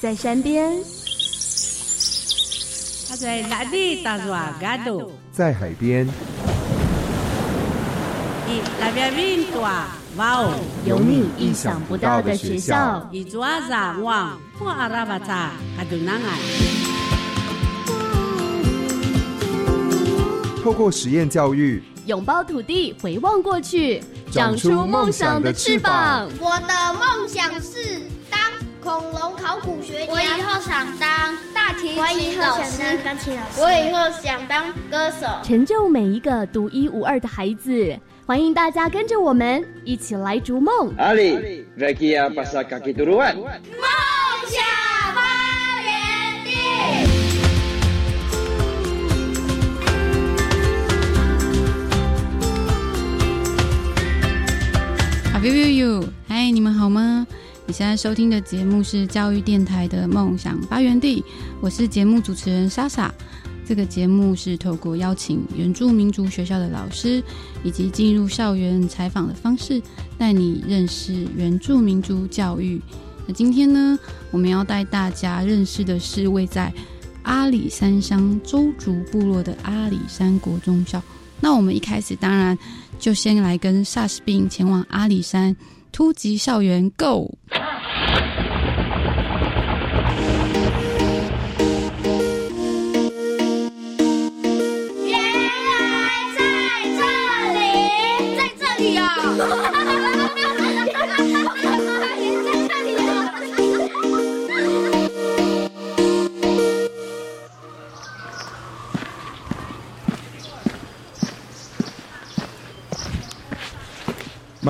在山边，他在哪里打？在海边，一那边云朵哇哦，有你意想不到的学校。一抓啥哇？不阿拉巴查，还都难爱。透过实验教育，拥抱土地，回望过去，长出梦想的翅膀。我的梦想是当恐龙考古学家。我以后想当大提琴老师。钢琴老师。我以后想当歌手。成就每一个独一无二的孩子。欢迎大家跟着我们一起来逐梦。阿里，来去啊，巴萨卡基杜鲁万。梦想发源地。Are you？嗨，你们好吗？你现在收听的节目是教育电台的梦想发源地，我是节目主持人莎莎。这个节目是透过邀请原住民族学校的老师，以及进入校园采访的方式，带你认识原住民族教育。那今天呢，我们要带大家认识的是位在阿里山乡邹族部落的阿里山国中校。那我们一开始当然就先来跟 SARS-BIN 前往阿里山突击校园，Go！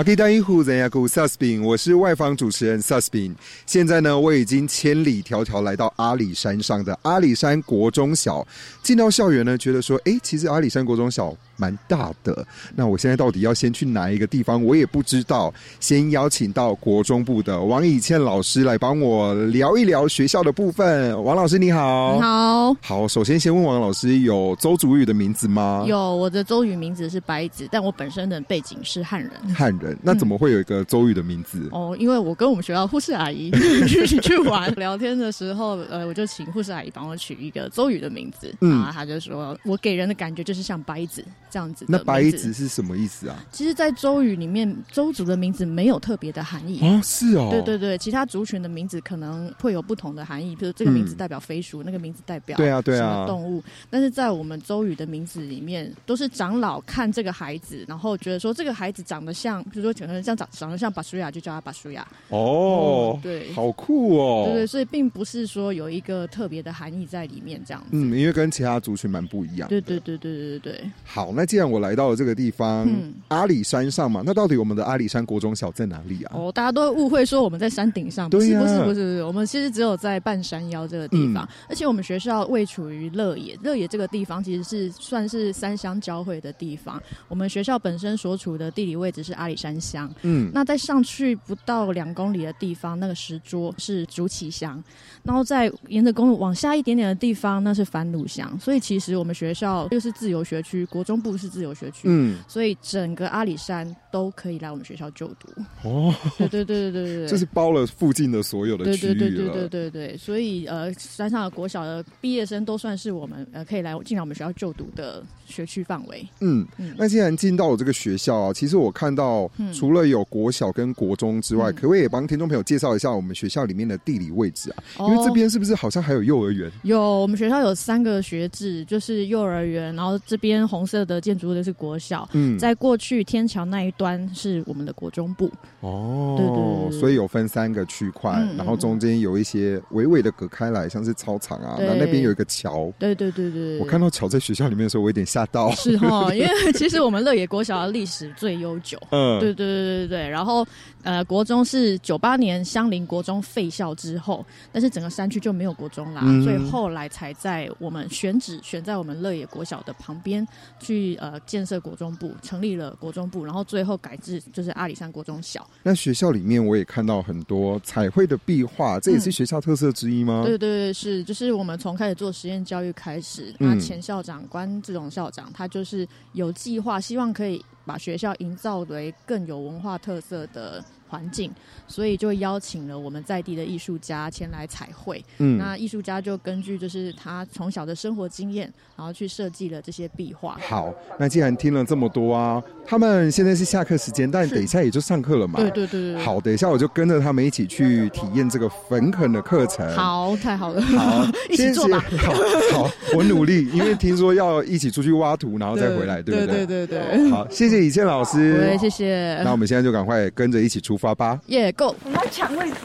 马吉达伊虎人亚古 SARS-BIN，我是外方主持人 SARS-BIN。现在呢，我已经千里迢迢来到阿里山上的阿里山国中小。进到校园呢，觉得说，哎、其实阿里山国中小蛮大的。那我现在到底要先去哪一个地方，我也不知道。先邀请到国中部的王以倩老师来帮我聊一聊学校的部分。王老师你好，你好，好。首先先问王老师，有周祖语的名字吗？有，我的周语名字是白子，但我本身的背景是汉人。汉人，那怎么会有一个周语的名字？嗯、哦，因为我跟我们学校护士阿姨 一起去玩聊天的时候，呃，我就请护士阿姨帮我取一个周语的名字，嗯，然后她就说我给人的感觉就是像白子这样子。那白子是什么意思啊？其实，在周语里面，周族的名字没有特别的含义。啊，是哦，对对对，其他族群的名字可能会有不同的含义，比如这个名字代表飞鼠，嗯、那个名字代表对啊对啊。什么动物，但是在我们周语的名字里面，都是长老看这个孩子，然后觉得说这个孩子长得像，比如说可能像长长得像巴舒亚，就叫他巴舒亚。哦、嗯，对，好酷哦，对对，所以并不是说有一个特别的含义在里面这样子，嗯，因为跟其他族群蛮不一样，对对对对对对对。好，那既然我来到了这个地方，嗯、阿里山上嘛，那到底我们的阿里山国中小在哪里啊？哦，大家都误会说我们在山顶上，不是、啊、不是不是不是，我们其实只有在半山腰这个地方，嗯、而且我们学校位处于乐野，乐野这个地方其实是算是三乡交汇的地方。我们学校本身所处的地理位置是阿里山乡，嗯，那在上去不到两公里的地方，那个石桌是竹崎乡，然后再沿着公路往下一点点的地方，那是番路乡。所以其实我们学校又是自由学区，国中部是自由学区，嗯，所以整个阿里山都可以来我们学校就读。哦，对对对对对对，就是包了附近的所有的区域了。对对对对对对对，所以呃，山上的国小的毕业生都算是我们呃可以来进来我们学校就读的学区范围。嗯嗯，那既然进到我这个学校啊，其实我看到除了有国小跟国中之外，嗯、可不可以也帮听众朋友介绍一下我们学校里面的地理位置啊？因为这边是不是好像还有幼儿园？有，我们学校有三个学制，就是幼儿园，然后这边红色的建筑物的是国小。嗯，在过去天桥那一端是我们的国中部。哦，对对，对，所以有分三个区块，嗯、然后中间有一些微微的隔开来，像是操场啊，那那边有一个桥。对对对对，我看到桥在学校里面的时候，我有点吓到。是哈，因为其实我们乐野国小的历史最悠久。嗯，对对对对对，然后。呃，国中是九八年相邻国中废校之后，但是整个山区就没有国中啦，嗯、所以后来才在我们选址选在我们乐野国小的旁边去呃建设国中部，成立了国中部，然后最后改制就是阿里山国中小。那学校里面我也看到很多彩绘的壁画，这也是学校特色之一吗？嗯、对对对，是，就是我们从开始做实验教育开始，那前校长关志荣校长他就是有计划，希望可以。把学校营造为更有文化特色的环境，所以就邀请了我们在地的艺术家前来彩绘。嗯，那艺术家就根据就是他从小的生活经验，然后去设计了这些壁画。好，那既然听了这么多啊，他们现在是下课时间，但等一下也就上课了嘛。对对对对。好，等一下我就跟着他们一起去体验这个焚垦的课程。好，太好了。好，一起做吧。好，好，我努力，因为听说要一起出去挖土，然后再回来，对，对不对？对对对对。好，谢谢以倩老师。对，谢谢。那我们现在就赶快跟着一起出发吧。耶，Go！我们来抢位置。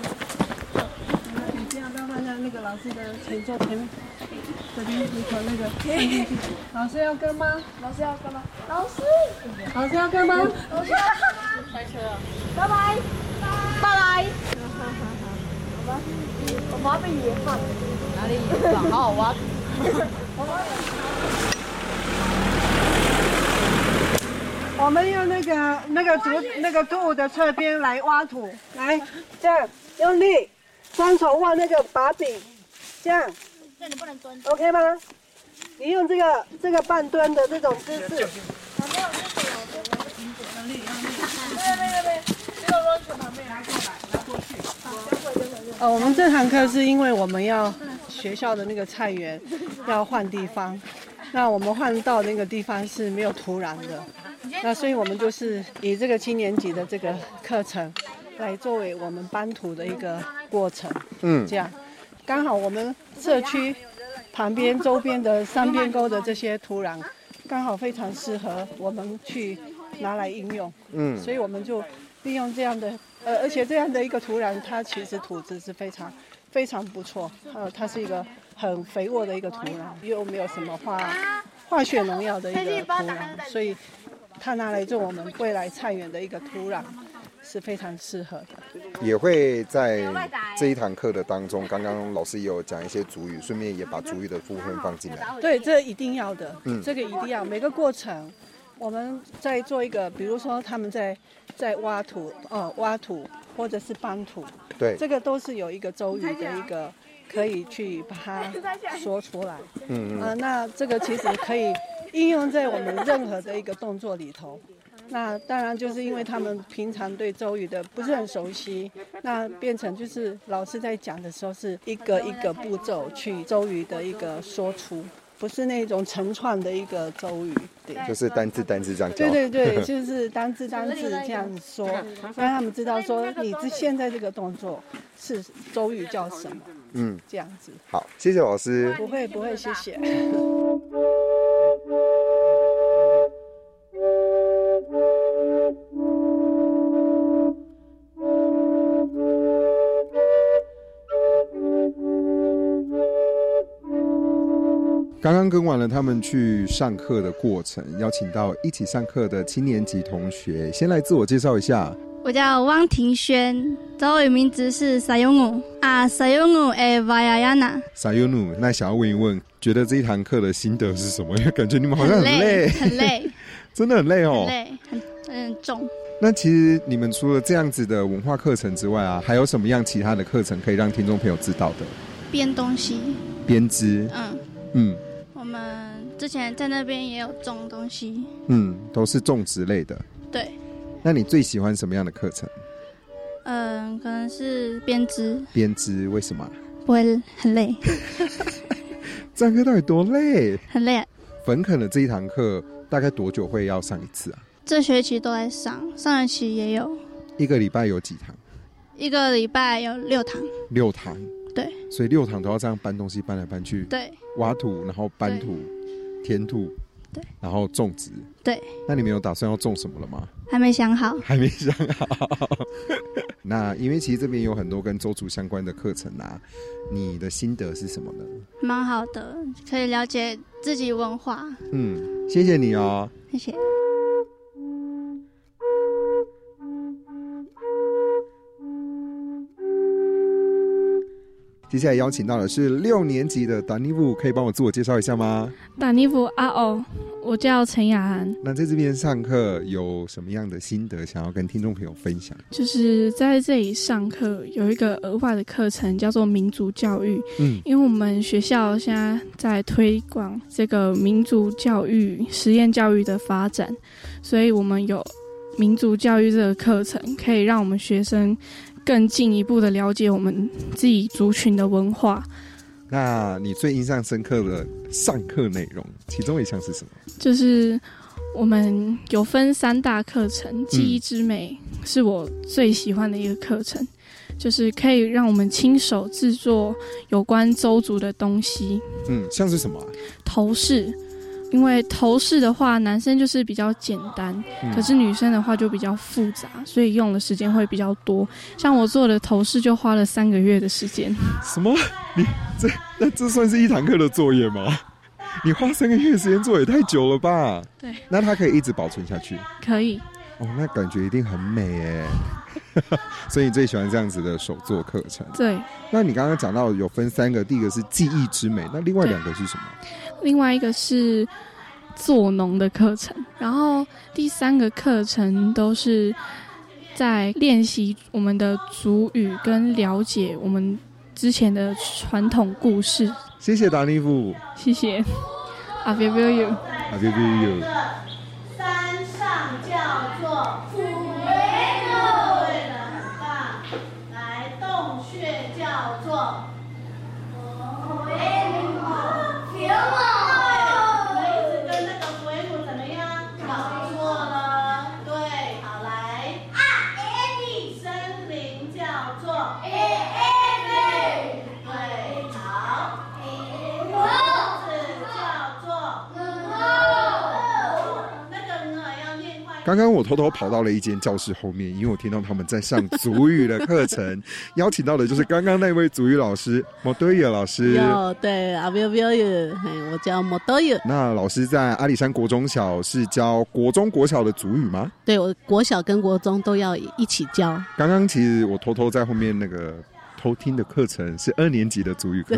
那个老师的前座前面，这边你口那个。老师要跟吗？老师要跟吗？老师，老师要跟吗？老师要跟吗？开车了。拜拜，拜拜。好好好，好吧。我妈被野放。哪里野放？好好挖。我们用那个那个竹那个作物的侧边来挖土，来这样用力，双手握那个把柄，这样。这你不能蹲。OK 吗？你用这个这个半蹲的这种姿势。没有这个有用力用力。对对对对，这个螺旋旁边拿过来拿过去。呃，我们这堂课是因为我们要学校的那个菜园要换地方，那我们换到那个地方是没有土壤的。那所以，我们就是以这个七年级的这个课程，来作为我们搬土的一个过程。嗯，这样，刚好我们社区旁边周边的三边沟的这些土壤，刚好非常适合我们去拿来应用。嗯，所以我们就利用这样的，呃，而且这样的一个土壤，它其实土质是非常非常不错。呃，它是一个很肥沃的一个土壤，又没有什么化化学农药的一个土壤，所以。它拿来做我们未来菜园的一个土壤，是非常适合的。也会在这一堂课的当中，刚刚老师也有讲一些主语，顺便也把主语的部分放进来。对，这一定要的，嗯，这个一定要。每个过程，我们在做一个，比如说他们在在挖土，呃，挖土或者是搬土，对，这个都是有一个周瑜的一个可以去把它 说出来。嗯嗯。啊、呃，那这个其实可以。应用在我们任何的一个动作里头，那当然就是因为他们平常对周瑜的不是很熟悉，那变成就是老师在讲的时候是一个一个步骤去周瑜的一个说出，不是那种成串的一个周语，对，就是单字单字这样讲。对对对，就是单字单字这样说，让他们知道说你这现在这个动作是周语叫什么，嗯，这样子。好，谢谢老师。不会不会，谢谢。刚刚跟完了他们去上课的过程，邀请到一起上课的七年级同学，先来自我介绍一下。我叫汪庭轩，中文名字是撒尤努啊，撒尤努诶，瓦亚亚娜。撒尤努，那想要问一问，觉得这一堂课的心得是什么？因 为感觉你们好像很累，很累，很 累真的很累哦，很累，很很重。那其实你们除了这样子的文化课程之外啊，还有什么样其他的课程可以让听众朋友知道的？编东西，编织，嗯嗯。我们之前在那边也有种东西，嗯，都是种植类的。对。那你最喜欢什么样的课程？嗯，可能是编织。编织为什么？不会很累。这堂课到底多累？很累。粉肯的这一堂课大概多久会要上一次啊？这学期都在上，上学期也有。一个礼拜有几堂？一个礼拜有六堂。六堂。对。所以六堂都要这样搬东西，搬来搬去。对。挖土，然后搬土，填土，对，然后种植，对。那你们有打算要种什么了吗？还没想好，还没想好。那因为其实这边有很多跟周族相关的课程啊，你的心得是什么呢？蛮好的，可以了解自己文化。嗯，谢谢你哦，谢谢。接下来邀请到的是六年级的达尼布，可以帮我自我介绍一下吗？达尼布啊哦，我叫陈雅涵。那在这边上课有什么样的心得想要跟听众朋友分享？就是在这里上课有一个额外的课程叫做民族教育。嗯，因为我们学校现在在推广这个民族教育、实验教育的发展，所以我们有民族教育这个课程，可以让我们学生更进一步的了解我们自己族群的文化。那你最印象深刻的上课内容，其中一项是什么？就是我们有分三大课程，记忆之美是我最喜欢的一个课程，就是可以让我们亲手制作有关周族的东西。嗯，像是什么啊？头饰。因为头饰的话，男生就是比较简单，嗯，可是女生的话就比较复杂，所以用的时间会比较多。像我做的头饰就花了三个月的时间。什么？你这那这算是一堂课的作业吗？你花三个月时间做也太久了吧？对。那它可以一直保存下去？可以。哦，那感觉一定很美耶。所以你最喜欢这样子的手作课程？对。那你刚刚讲到有分三个，第一个是技艺之美，那另外两个是什么？另外一个是做农的课程，然后第三个课程都是在练习我们的主语跟了解我们之前的传统故事。谢谢达尼夫，谢谢。I feel you. I feel you. 刚刚我偷偷跑到了一间教室后面，因为我听到他们在上足语的课程，邀请到的就是刚刚那位足语老师莫多尔老师。有对阿彪彪有，我叫莫多尔。那老师在阿里山国中小是教国中国小的足语吗？对，我国小跟国中都要一起教。刚刚其实我偷偷在后面那个。偷听的课程是二年级的主语课，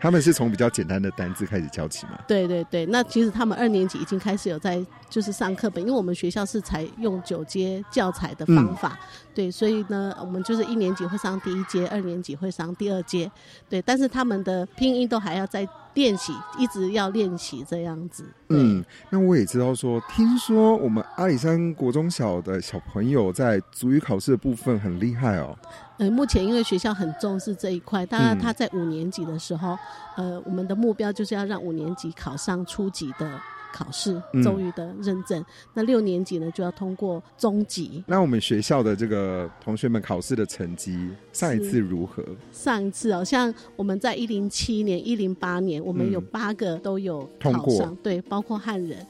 他们是从比较简单的单字开始教起嘛？对对对，那其实他们二年级已经开始有在就是上课本，因为我们学校是采用九阶教材的方法，嗯，对，所以呢，我们就是一年级会上第一阶，二年级会上第二阶，对，但是他们的拼音都还要再练习，一直要练习这样子。嗯，那我也知道说，听说我们阿里山国中小的小朋友在足语考试的部分很厉害哦。呃，目前因为学校很重视这一块，当然他在五年级的时候，嗯，呃，我们的目标就是要让五年级考上初级的考试，邹语的认证。嗯，那六年级呢，就要通过中级。那我们学校的这个同学们考试的成绩，上一次如何？上一次哦，像我们在一零七年、一零八年，我们有八个都有考上，通过，对，包括汉人。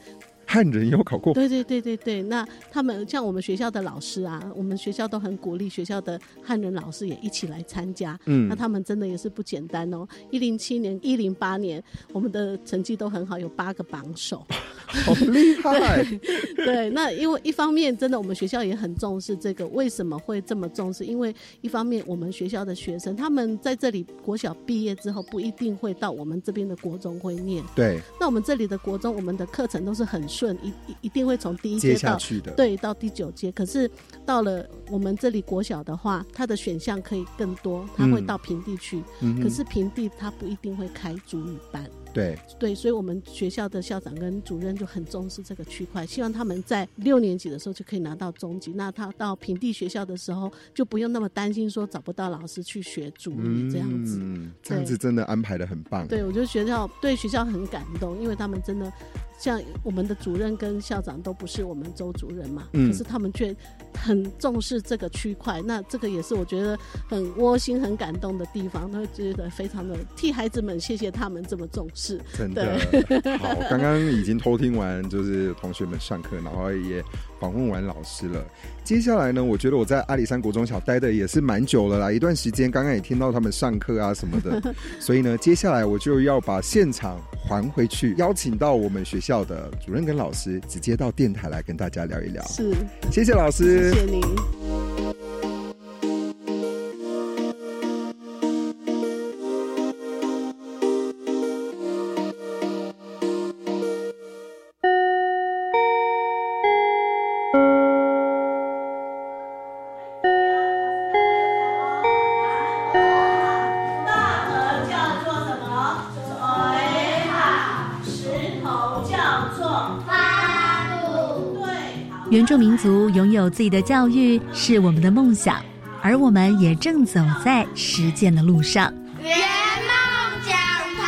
汉人有考过，对对对对对。那他们像我们学校的老师啊，我们学校都很鼓励学校的汉人老师也一起来参加。嗯，那他们真的也是不简单哦。一零七年、一零八年，我们的成绩都很好，有八个榜首，好厉害。对，对，那因为一方面真的我们学校也很重视这个，为什么会这么重视？因为一方面我们学校的学生他们在这里国小毕业之后不一定会到我们这边的国中会念。对，那我们这里的国中，我们的课程都是很。顺一一定会从第一阶到对到第九阶，可是到了我们这里国小的话，它的选项可以更多，它会到平地去。嗯、可是平地它不一定会开主语班。对对，所以我们学校的校长跟主任就很重视这个区块，希望他们在六年级的时候就可以拿到中级。那他到平地学校的时候，就不用那么担心说找不到老师去学主语这样子。嗯，这样子真的安排的很棒。对，我觉得学校对学校很感动，因为他们真的。像我们的主任跟校长都不是我们周主任嘛，嗯，可是他们却很重视这个区块，那这个也是我觉得很窝心、很感动的地方，都会觉得非常的替孩子们谢谢他们这么重视。真的。好，刚刚已经偷听完，就是同学们上课，然后也访问完老师了。接下来呢，我觉得我在阿里山国中小待的也是蛮久了啦，一段时间。刚刚也听到他们上课啊什么的，所以呢，接下来我就要把现场还回去，邀请到我们学校的主任跟老师，直接到电台来跟大家聊一聊。是，谢谢老师，谢谢您。住民族拥有自己的教育是我们的梦想，而我们也正走在实践的路上。圆梦讲堂，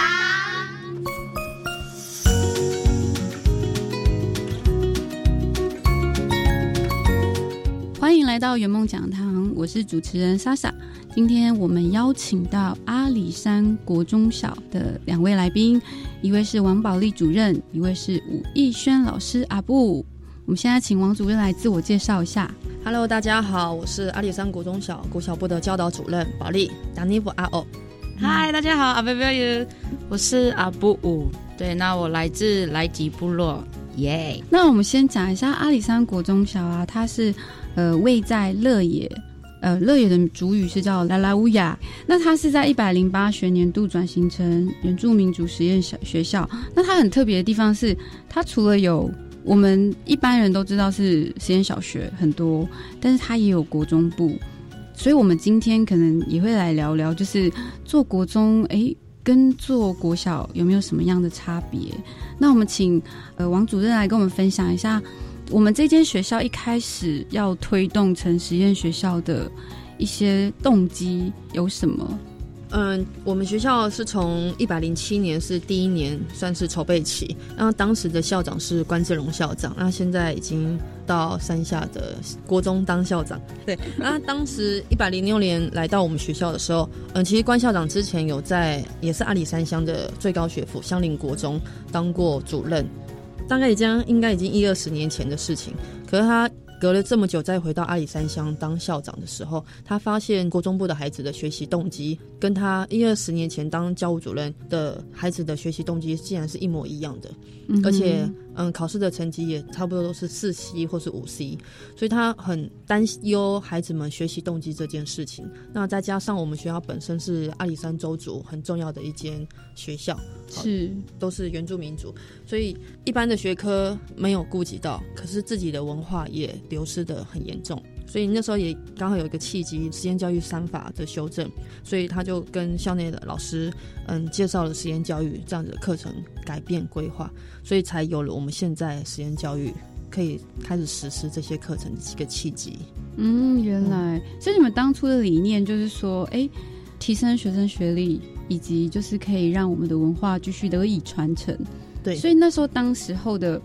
欢迎来到圆梦讲堂，我是主持人莎莎。今天我们邀请到阿里山国中小的两位来宾，一位是王宝莉主任，一位是武艺轩老师阿布。我们现在请王主任来自我介绍一下。Hello，大家好，我是阿里山国中小国小部的教导主任保利达尼夫阿欧。Hi，大家好，阿贝贝，我是阿布武。对，那我来自来吉部落，耶、yeah。那我们先讲一下阿里山国中小啊，它是呃位在乐野，呃乐野的主语是叫拉拉乌雅。那它是在一百零八学年度转型成原住民族实验小学校。那它很特别的地方是，它除了有我们一般人都知道是实验小学很多，但是它也有国中部，所以我们今天可能也会来聊聊，就是做国中，诶，跟做国小有没有什么样的差别？那我们请呃王主任来跟我们分享一下，我们这间学校一开始要推动成实验学校的一些动机有什么？嗯，我们学校是从一百零七年是第一年算是筹备期，然后当时的校长是关志龙校长，那现在已经到山下的国中当校长。对，那当时一百零六年来到我们学校的时候，嗯，其实关校长之前有在也是阿里山乡的最高学府香林国中当过主任，大概已经应该已经一二十年前的事情，可是他。隔了这么久，再回到阿里山乡当校长的时候，他发现国中部的孩子的学习动机跟他一二十年前当教务主任的孩子的学习动机竟然是一模一样的，嗯、而且嗯，考试的成绩也差不多都是四 C 或是五 C，所以他很担忧孩子们学习动机这件事情。那再加上我们学校本身是阿里山州族很重要的一间学校，是都是原住民族，所以一般的学科没有顾及到，可是自己的文化也。流失的很严重，所以那时候也刚好有一个契机，实验教育三法的修正，所以他就跟校内的老师，嗯，介绍了实验教育这样子的课程改变规划，所以才有了我们现在实验教育可以开始实施这些课程的一个契机。嗯，原来，嗯，所以你们当初的理念就是说，哎，提升学生学历，以及就是可以让我们的文化继续得以传承。对，所以那时候当时候的。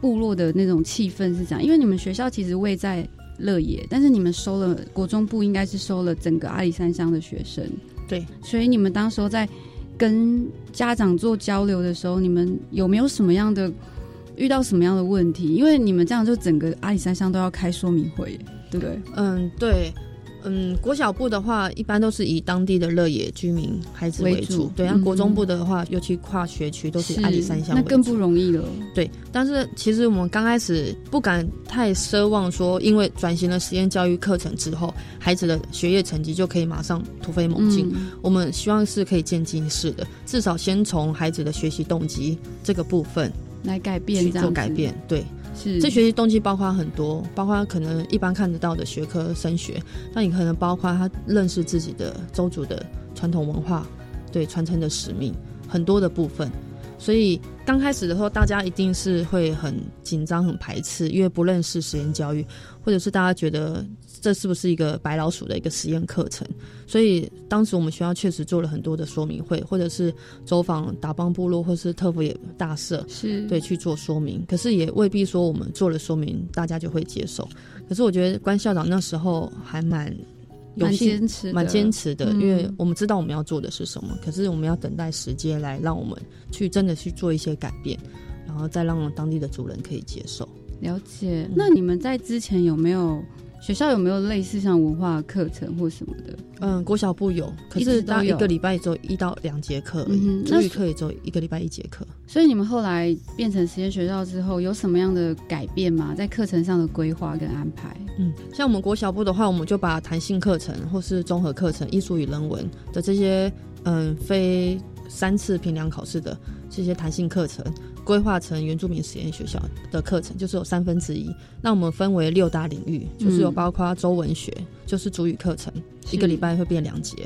部落的那种气氛是这样，因为你们学校其实位在乐野，但是你们收了国中部，应该是收了整个阿里山乡的学生。对，所以你们当时候在跟家长做交流的时候，你们有没有什么样的遇到什么样的问题？因为你们这样就整个阿里山乡都要开说明会，对不对？嗯，对。嗯，国小部的话，一般都是以当地的乐野居民孩子为主。对，那国中部的话，嗯、尤其跨学区都是阿里山乡，那更不容易了。对，但是其实我们刚开始不敢太奢望说，因为转型了实验教育课程之后，孩子的学业成绩就可以马上突飞猛进。嗯、我们希望是可以渐进式的，至少先从孩子的学习动机这个部分来改变，去做改变。对。是，这学习动机包括很多，包括可能一般看得到的学科升学，那你可能包括他认识自己的周族的传统文化，对传承的使命，很多的部分。所以刚开始的时候，大家一定是会很紧张、很排斥，因为不认识实验教育，或者是大家觉得。这是不是一个白老鼠的一个实验课程？所以当时我们学校确实做了很多的说明会，或者是走访达邦部落，或是特服也大社，是对去做说明。可是也未必说我们做了说明，大家就会接受。可是我觉得关校长那时候还蛮有蛮坚持，蛮坚持的，因为我们知道我们要做的是什么，可是我们要等待时间来让我们去真的去做一些改变，然后再让当地的主人可以接受。了解。那你们在之前有没有？学校有没有类似像文化课程或什么的？嗯，国小部有，可是到一个礼拜只有一到两节课而已，族语课也只有一个礼拜一节课。所以你们后来变成实验学校之后，有什么样的改变吗？在课程上的规划跟安排？嗯，像我们国小部的话，我们就把弹性课程或是综合课程、艺术与人文的这些，嗯，非三次评量考试的这些弹性课程。规划成原住民实验学校的课程，就是有三分之一。那我们分为六大领域，就是有包括周文学，就是主语课程，一个礼拜会变两节。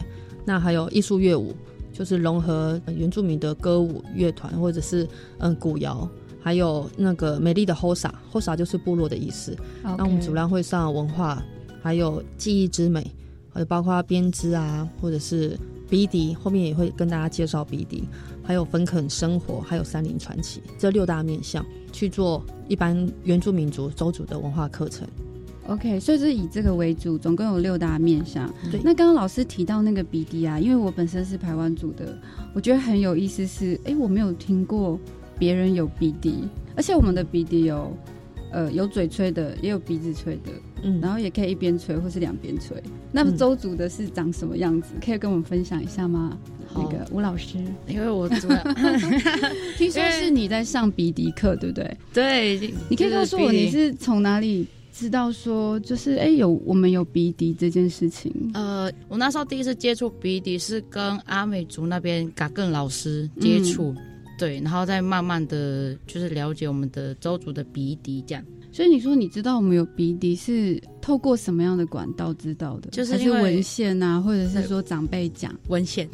那还有艺术乐舞，就是融合原住民的歌舞乐团或者是嗯古谣，还有那个美丽的 Hosa，Hosa 就是部落的意思。那我们主要会上文化，还有技艺之美，还有包括编织啊，或者是鼻笛，后面也会跟大家介绍鼻笛，还有焚垦生活，还有山林传奇这六大面向去做一般原住民族邹族的文化课程。OK，所以是以这个为主，总共有六大面向。对，那刚刚老师提到那个鼻笛啊，因为我本身是台湾族的，我觉得很有意思是，哎、欸，我没有听过别人有鼻笛，而且我们的鼻笛有，呃，有嘴吹的，也有鼻子吹的，嗯，然后也可以一边吹或是两边吹。那么邹族的是长什么样子？可以跟我们分享一下吗？那个吴老师，因为我主要 听说是你在上鼻笛课，对不对？对，你可以告诉我你是从哪里？知道说就是哎、欸、有我们有鼻笛这件事情，呃，我那时候第一次接触鼻笛是跟阿美族那边嘎更老师接触，嗯、对，然后再慢慢的就是了解我们的周族的鼻笛这样。所以你说你知道我们有鼻笛是透过什么样的管道知道的？就是文献啊，或者是说长辈讲文献？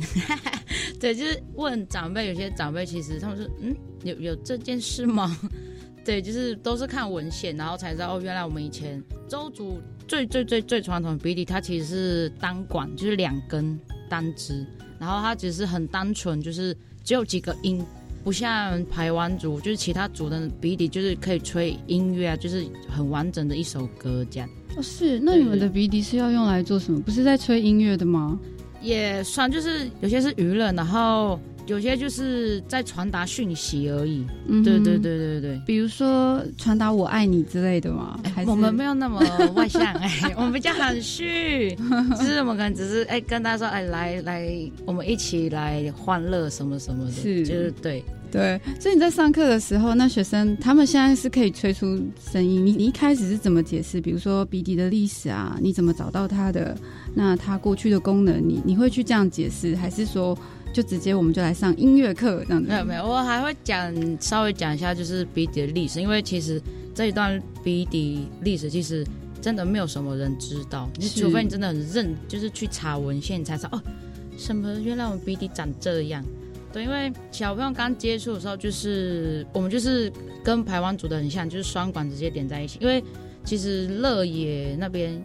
对，就是问长辈，有些长辈其实他们说嗯有有这件事吗？对，就是都是看文献，然后才知道哦，原来我们以前周族最最最最传统的鼻笛，它其实是单管，就是两根单支，然后它只是很单纯，就是只有几个音，不像台湾族，就是其他族的鼻笛，就是可以吹音乐啊，就是很完整的一首歌这样。哦，是，那你们的鼻笛是要用来做什么？不是在吹音乐的吗？也算，就是有些是娱乐，然后。有些就是在传达讯息而已，嗯，对对对对对，比如说传达我爱你之类的嘛？我们没有那么外向，哎，我们比较含蓄，就是我们可能只是哎跟大家说，哎来来，我们一起来欢乐什么什么的，是，就是对对。所以你在上课的时候，那学生他们现在是可以吹出声音，你你一开始是怎么解释？比如说鼻笛的历史啊，你怎么找到它的？那它过去的功能，你你会去这样解释，还是说？就直接我们就来上音乐课这样子。没有没有，我还会讲稍微讲一下就是鼻笛的历史，因为其实这一段鼻笛历史其实真的没有什么人知道，你除非你真的很认，就是去查文献你才知道哦，什么原来我们鼻笛长这样。对，因为小朋友刚接触的时候，就是我们就是跟排湾组的很像，就是双管直接点在一起。因为其实乐野那边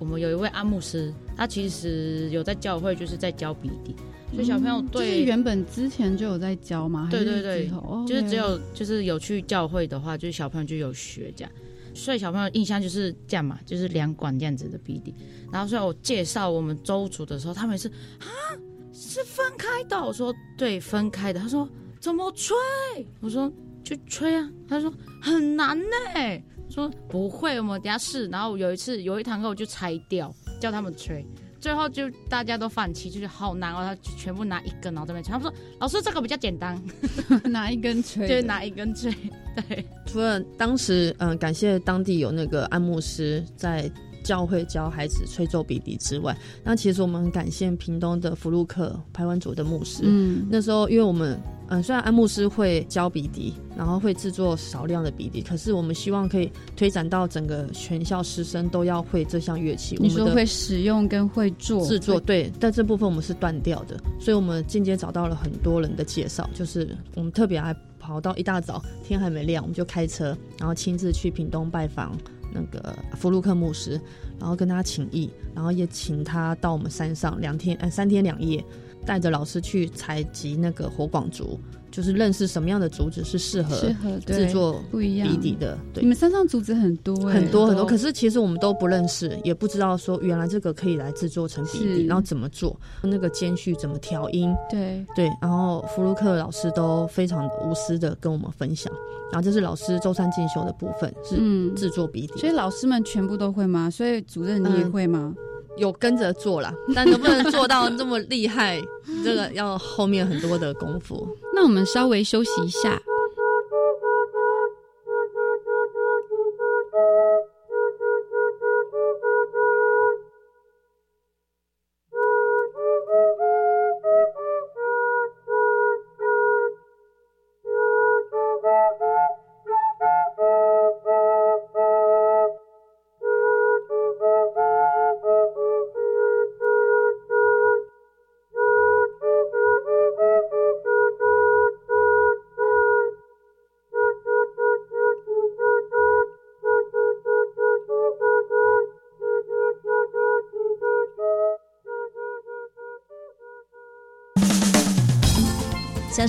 我们有一位阿牧师，他其实有在教会就是在教鼻笛。所以小朋友对、嗯，就是原本之前就有在教吗？对对对，哦、就是只有就是有去教会的话，就是小朋友就有学这样。所以小朋友印象就是这样嘛，就是两管这样子的鼻笛。然后所以我介绍我们周族的时候，他们也是啊，是分开的。我说对，分开的。他说怎么吹？我说就吹啊。他说很难呢。说不会，我们等下试。然后有一次有一堂课我就拆掉，叫他们吹。最后就大家都放弃，就是好难哦。他全部拿一根，然后这边吹。他们说：“老师，这个比较简单，拿一根吹，对，拿一根吹。”对。除了当时，嗯、呃，感谢当地有那个安牧师在教会教孩子吹奏鼻笛之外，那其实我们很感谢屏东的福禄克排湾族的牧师。嗯，那时候因为我们。嗯，虽然安牧师会教鼻笛，然后会制作少量的鼻笛，可是我们希望可以推展到整个全校师生都要会这项乐器。你说会使用跟会做制作，对，但这部分我们是断掉的，所以我们间接找到了很多人的介绍，就是我们特别还跑到一大早天还没亮，我们就开车，然后亲自去屏东拜访那个福禄克牧师，然后跟他请益，然后也请他到我们山上两天，呃，三天两夜。带着老师去采集那个火广竹，就是认识什么样的竹子是适合适合制作不一样鼻笛的。对，你们山上竹子很多、欸、很多很多，可是其实我们都不认识，也不知道说原来这个可以来制作成鼻底，然后怎么做，那个间序怎么调音。对对，然后福禄克老师都非常无私的跟我们分享。然后这是老师周三进修的部分，是制作鼻底、嗯。所以老师们全部都会吗？所以主任你也会吗？嗯有跟着做啦，但能不能做到这么厉害，这个要后面很多的功夫。那我们稍微休息一下。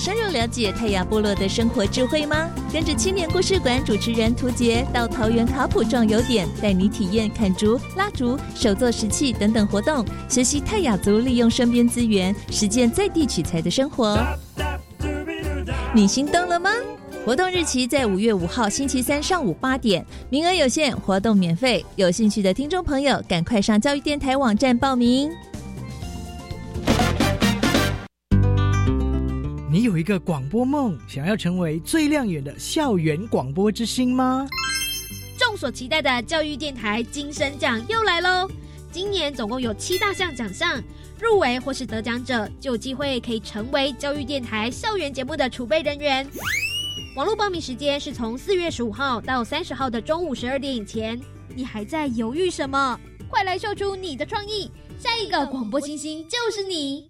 深入了解泰雅部落的生活智慧吗？跟着青年故事馆主持人屠洁到桃园卡普壮游点，带你体验砍竹、拉竹、手作石器等等活动，学习泰雅族利用身边资源，实践在地取材的生活。你心动了吗？活动日期在五月五号星期三上午八点，名额有限，活动免费。有兴趣的听众朋友，赶快上教育电台网站报名。一个广播梦，想要成为最亮眼的校园广播之星吗？众所期待的教育电台金声奖又来喽！今年总共有七大项奖项，入围或是得奖者就有机会可以成为教育电台校园节目的储备人员。网络报名时间是从四月十五号到三十号的中午十二点以前。你还在犹豫什么？快来秀出你的创意！下一个广播星星就是你！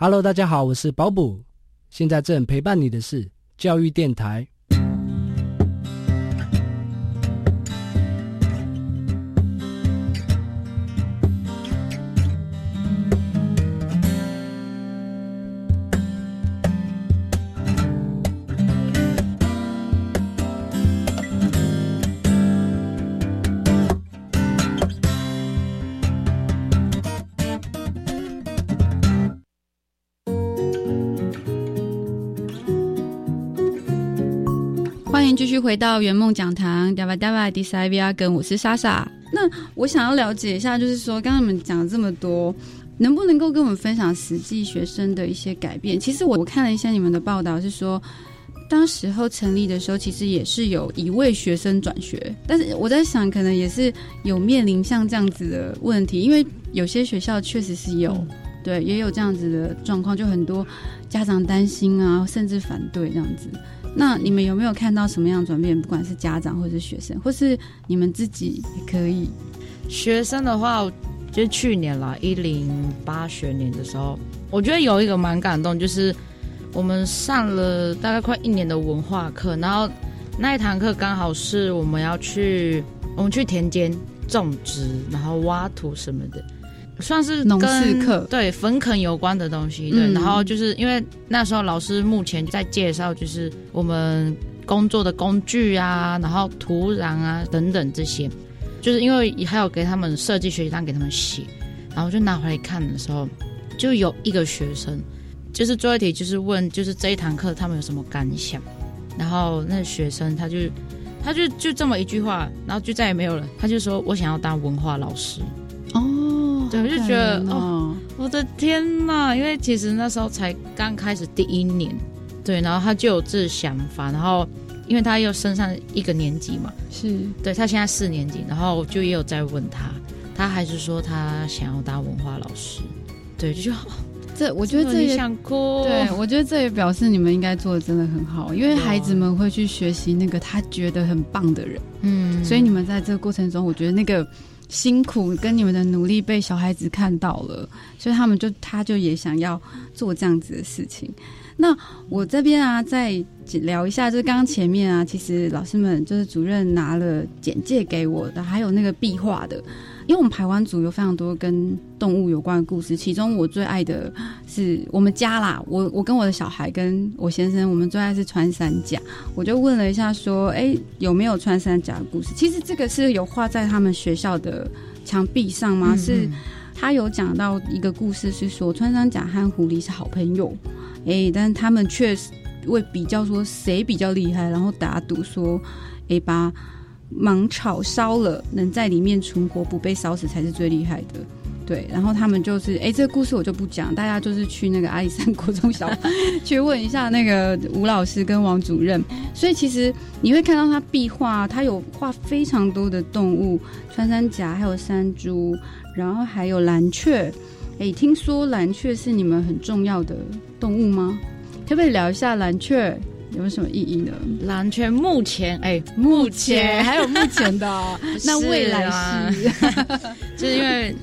Hello，大家好，我是保姆。现在正陪伴你的是教育电台。续回到圆梦讲堂，Dava Dava Disavia，跟我是莎莎。那我想要了解一下，就是说，刚刚你们讲了这么多，能不能够跟我们分享实际学生的一些改变？其实我我看了一下你们的报道，是说，当时候成立的时候，其实也是有一位学生转学，但是我在想，可能也是有面临像这样子的问题，因为有些学校确实是有，对，也有这样子的状况，就很多家长担心啊，甚至反对这样子。那你们有没有看到什么样转变？不管是家长或是学生，或是你们自己也可以。学生的话，就是去年啦，一零八学年的时候，我觉得有一个蛮感动，就是我们上了大概快一年的文化课，然后那一堂课刚好是我们要去，我们去田间种植，然后挖土什么的。算是农事课，对坟垦有关的东西，对、嗯。然后就是因为那时候老师目前在介绍，就是我们工作的工具啊，然后土壤啊等等这些，就是因为还有给他们设计学习单给他们写，然后就拿回来看的时候，就有一个学生，就是最后一题，就是问，就是这一堂课他们有什么感想，然后那个学生他就他就就这么一句话，然后就再也没有了，他就说我想要当文化老师。对，我就觉得哦，我的天呐！因为其实那时候才刚开始第一年，对，然后他就有这想法，然后因为他又升上一个年级嘛，是对他现在四年级，然后就也有在问他，他还是说他想要当文化老师，对，就好。这我觉得这也想哭，对，我觉得这也表示你们应该做的真的很好，因为孩子们会去学习那个他觉得很棒的人，嗯，所以你们在这个过程中，我觉得那个。辛苦跟你们的努力被小孩子看到了，所以他们就他就也想要做这样子的事情。那我这边啊，再聊一下，就是刚刚前面啊，其实老师们就是主任拿了简介给我的，还有那个壁画的。因为我们台湾族有非常多跟动物有关的故事，其中我最爱的是我们家啦。我我跟我的小孩跟我先生，我们最爱是穿山甲。我就问了一下，说，哎，有没有穿山甲的故事？其实这个是有画在他们学校的墙壁上吗？嗯、是，他有讲到一个故事，是说穿山甲和狐狸是好朋友，哎，但他们确实会比较说谁比较厉害，然后打赌说，哎吧。芒草烧了，能在里面存活不被烧死才是最厉害的。对，然后他们就是，哎，这个故事我就不讲，大家就是去那个阿里山国中小 去问一下那个吴老师跟王主任。所以其实你会看到他壁画，他有画非常多的动物，穿山甲，还有山猪，然后还有蓝雀，哎，听说蓝雀是你们很重要的动物吗？可不可以聊一下蓝雀有没有什么意义呢？蓝雀目前哎，目前还有目前的，那未来是，就是因为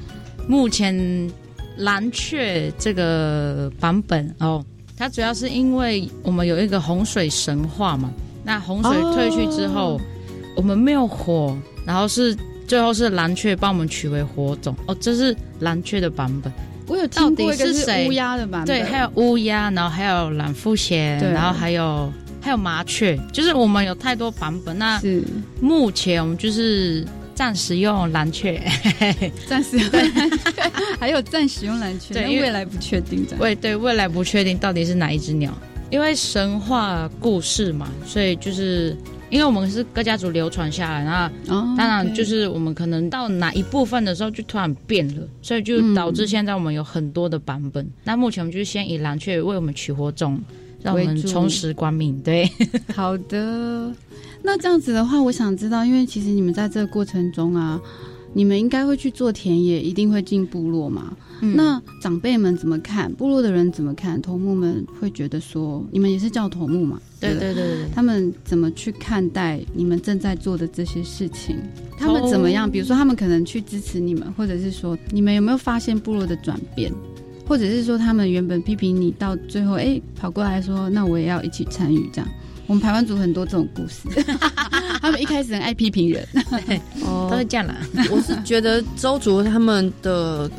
目前蓝雀这个版本哦，它主要是因为我们有一个洪水神话嘛，那洪水退去之后，哦、我们没有火，然后是最后是蓝雀帮我们取为火种哦，这是蓝雀的版本。我有听过一个是乌鸦的版本，对，还有乌鸦，然后还有蓝腹鷴，然后还有还有麻雀，就是我们有太多版本。那是。目前我们就是暂时用蓝雀，暂时用。蓝雀，还有暂时用蓝雀，对，未来不确定。未对未来不确定到底是哪一只鸟，因为神话故事嘛，所以就是。因为我们是各家族流传下来，那当然就是我们可能到哪一部分的时候就突然变了，所以就导致现在我们有很多的版本。嗯、那目前我们就是先以蓝雀为我们取火种，让我们重拾光明。对，好的。那这样子的话，我想知道，因为其实你们在这个过程中啊，你们应该会去做田野，一定会进部落嘛。嗯、那长辈们怎么看？部落的人怎么看？头目们会觉得说，你们也是叫头目嘛？对对对对。他们怎么去看待你们正在做的这些事情？他们怎么样？比如说，他们可能去支持你们，或者是说，你们有没有发现部落的转变？或者是说，他们原本批评你，到最后，哎，跑过来说，那我也要一起参与这样。我们台湾族很多这种故事，他们一开始很爱批评人，哦，都是这样啦。我是觉得周族他们的。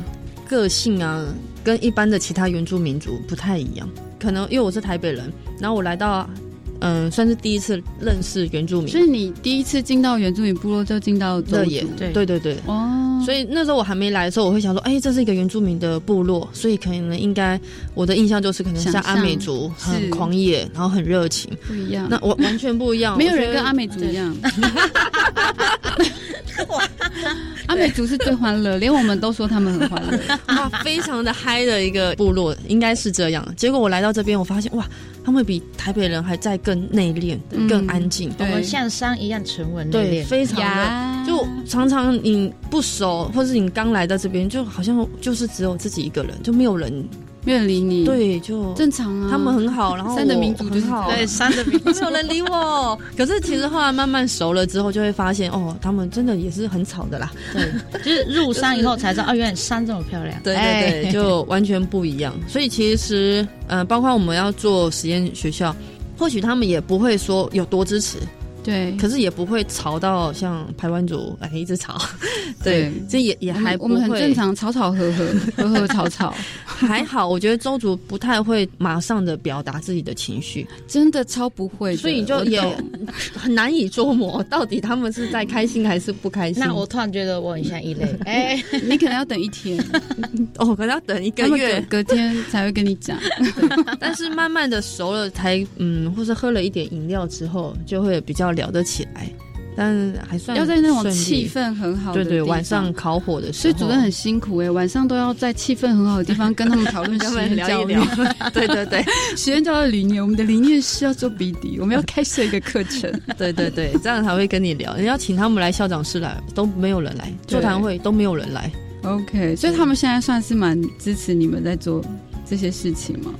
个性啊，跟一般的其他原住民族不太一样。可能因为我是台北人，然后我来到，嗯，算是第一次认识原住民。所以你第一次进到原住民部落就进到乐野，对对对对。哦，所以那时候我还没来的时候，我会想说，哎，这是一个原住民的部落，所以可能应该我的印象就是可能像阿美族很狂野，然后很热情。不一样，那我完全不一样。没有人跟阿美族一样。阿美族是最欢乐，连我们都说他们很欢乐，哇，非常的嗨的一个部落，应该是这样。结果我来到这边，我发现哇，他们比台北人还在更内敛、嗯、更安静，我们像山一样沉稳内敛，对，非常的。就常常你不熟，或是你刚来到这边，就好像就是只有自己一个人，就没有人。没有人理你，对，就正常啊。他们很好，然后山的民族就是好，对，山的民族 没有人理我。可是其实后来慢慢熟了之后，就会发现哦，他们真的也是很吵的啦。对，就是入山以后才知道，哦，原来山这么漂亮。对对对，就完全不一样。所以其实，呃，包括我们要做实验学校，或许他们也不会说有多支持。对，可是也不会吵到像台湾族哎一直吵，对，这也也还不会，我们很正常，吵吵和和，和和吵吵，还好。我觉得周族不太会马上的表达自己的情绪，真的超不会，所以就也很难以捉摸到底他们是在开心还是不开心。那我突然觉得我很像异类，哎，你可能要等一天，哦，可能要等一个月，隔天才会跟你讲。但是慢慢的熟了，才嗯，或是喝了一点饮料之后，就会比较。聊得起来，但还算要在那种气氛很好的对对，晚上烤火的时候，所以主任很辛苦哎、欸，晚上都要在气氛很好的地方跟他们讨论 实验教育。对 对对，实验教育理念，我们的理念是要做 BD，我们要开设一个课程。对对对，这样才会跟你聊。你要请他们来校长室来，都没有人来；座谈会都没有人来。OK，所以他们现在算是蛮支持你们在做这些事情吗？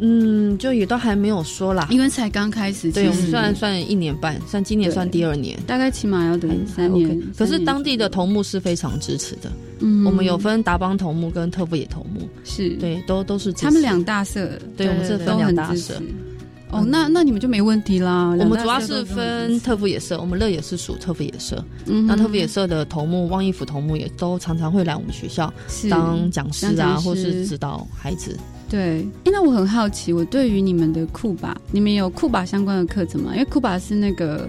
嗯，就也都还没有说啦，因为才刚开始。对，我们算算一年半，算今年算第二年，大概起码要等三年。Okay, 可是当地的头目是非常支持的。嗯，我们有分达邦头目跟特富野头目，是对，都都是支持。他们两大社，对，我们是分两大社。哦，那那你们就没问题啦。我们主要是分特富野社，我们乐也是属特富野社。嗯，那特富野社的头目汪义府头目也都常常会来我们学校当讲师啊，或是指导孩子。对，因为我很好奇，我对于你们的库吧，你们有库吧相关的课程吗？因为库吧是那个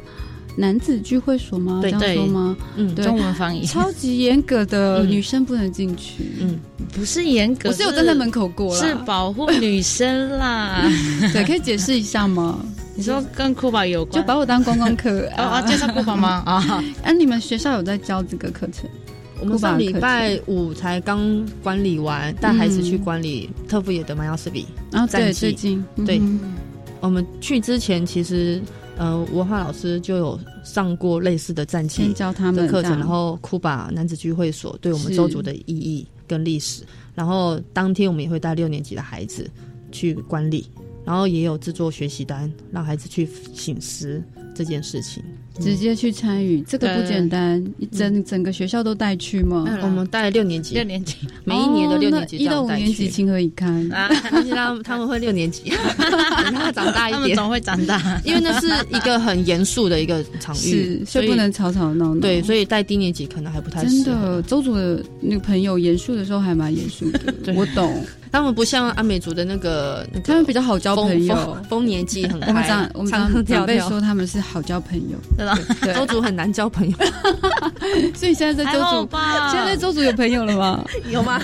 男子聚会所吗？对对吗？嗯，中文翻译超级严格的，女生不能进去。嗯，不是严格，我是有站在门口过，是保护女生啦。对，可以解释一下吗？你说跟库巴有关，就把我当观光客啊？介绍库巴吗？啊，哎，你们学校有在教这个课程？我们上礼拜五才刚管理完，带孩子去管理特富野的马亚斯比。然后对，最近对，我们去之前其实呃文化老师就有上过类似的战旗，教他们的课程，然后库巴男子聚会所对我们周族的意义，跟历史。然后当天我们也会带六年级的孩子去观礼，然后也有制作学习单，让孩子去醒思这件事情。直接去参与，这个不简单。整整个学校都带去吗？我们带了六年级，六年级，每一年都六年级一到五年级情何以堪啊！他们他们会六年级，等 他长大一点，他们总会长大。因为那是一个很严肃的一个场域，所以不能吵吵闹闹。对，所以带低年级可能还不太适合。真的，周组的那个朋友严肃的时候还蛮严肃的，我懂。他们不像阿美族的那个，那个、他们比较好交朋友，丰年祭很开。我们长我们长长辈说他们是好交朋友，对吧？周主很难交朋友，所以现在在周主，现在在周主有朋友了吗？有吗？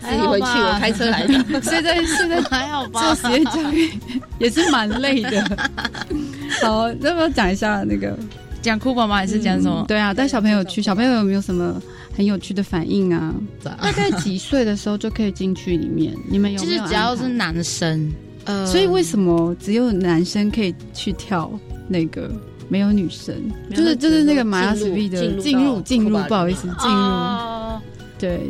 自己回去，我开车来的。现在现在还好吧？做实验教育也是蛮累的。好，要不要讲一下那个讲哭宝吗？还是讲什么、嗯？对啊，带小朋友去，小朋友有没有什么？很有趣的反应啊！大概几岁的时候就可以进去里面？你们有没有？其实只要是男生，呃，所以为什么只有男生可以去跳那个，没有女生？就是就是那个马拉斯比的进入进入，不好意思，进入。哦、对，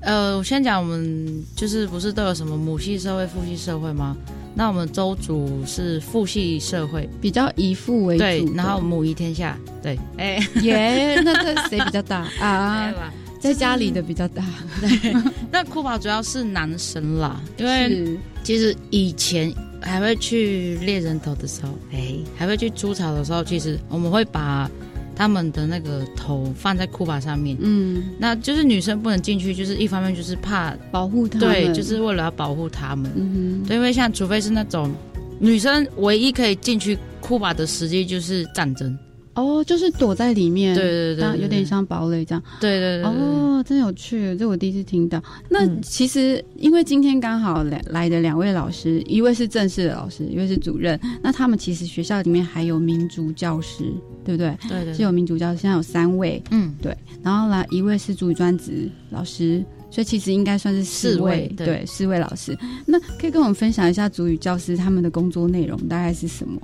呃，我先讲，我们就是不是都有什么母系社会、父系社会吗？那我们周主是父系社会，比较以父为主，对，然后母仪天下，对，哎耶，那这谁比较大啊？在家里的比较大，对。那酷宝主要是男生啦，因为其实以前还会去猎人头的时候，哎，还会去猪草的时候，其实我们会把。他们的那个头放在库巴上面，嗯，那就是女生不能进去，就是一方面就是怕保护他们，对，就是为了要保护他们，嗯哼，对，因为像除非是那种女生唯一可以进去库巴的时机就是战争。哦，就是躲在里面，对对对，有点像堡垒这样，对对对。哦，真有趣，这我第一次听到。那其实因为今天刚好来来的两位老师，一位是正式的老师，一位是主任。那他们其实学校里面还有民族教师，对不对？对对，是有民族教师，现在有三位，嗯，对。然后来一位是主语专职老师，所以其实应该算是四位，对，四位老师。那可以跟我们分享一下主语教师他们的工作内容大概是什么？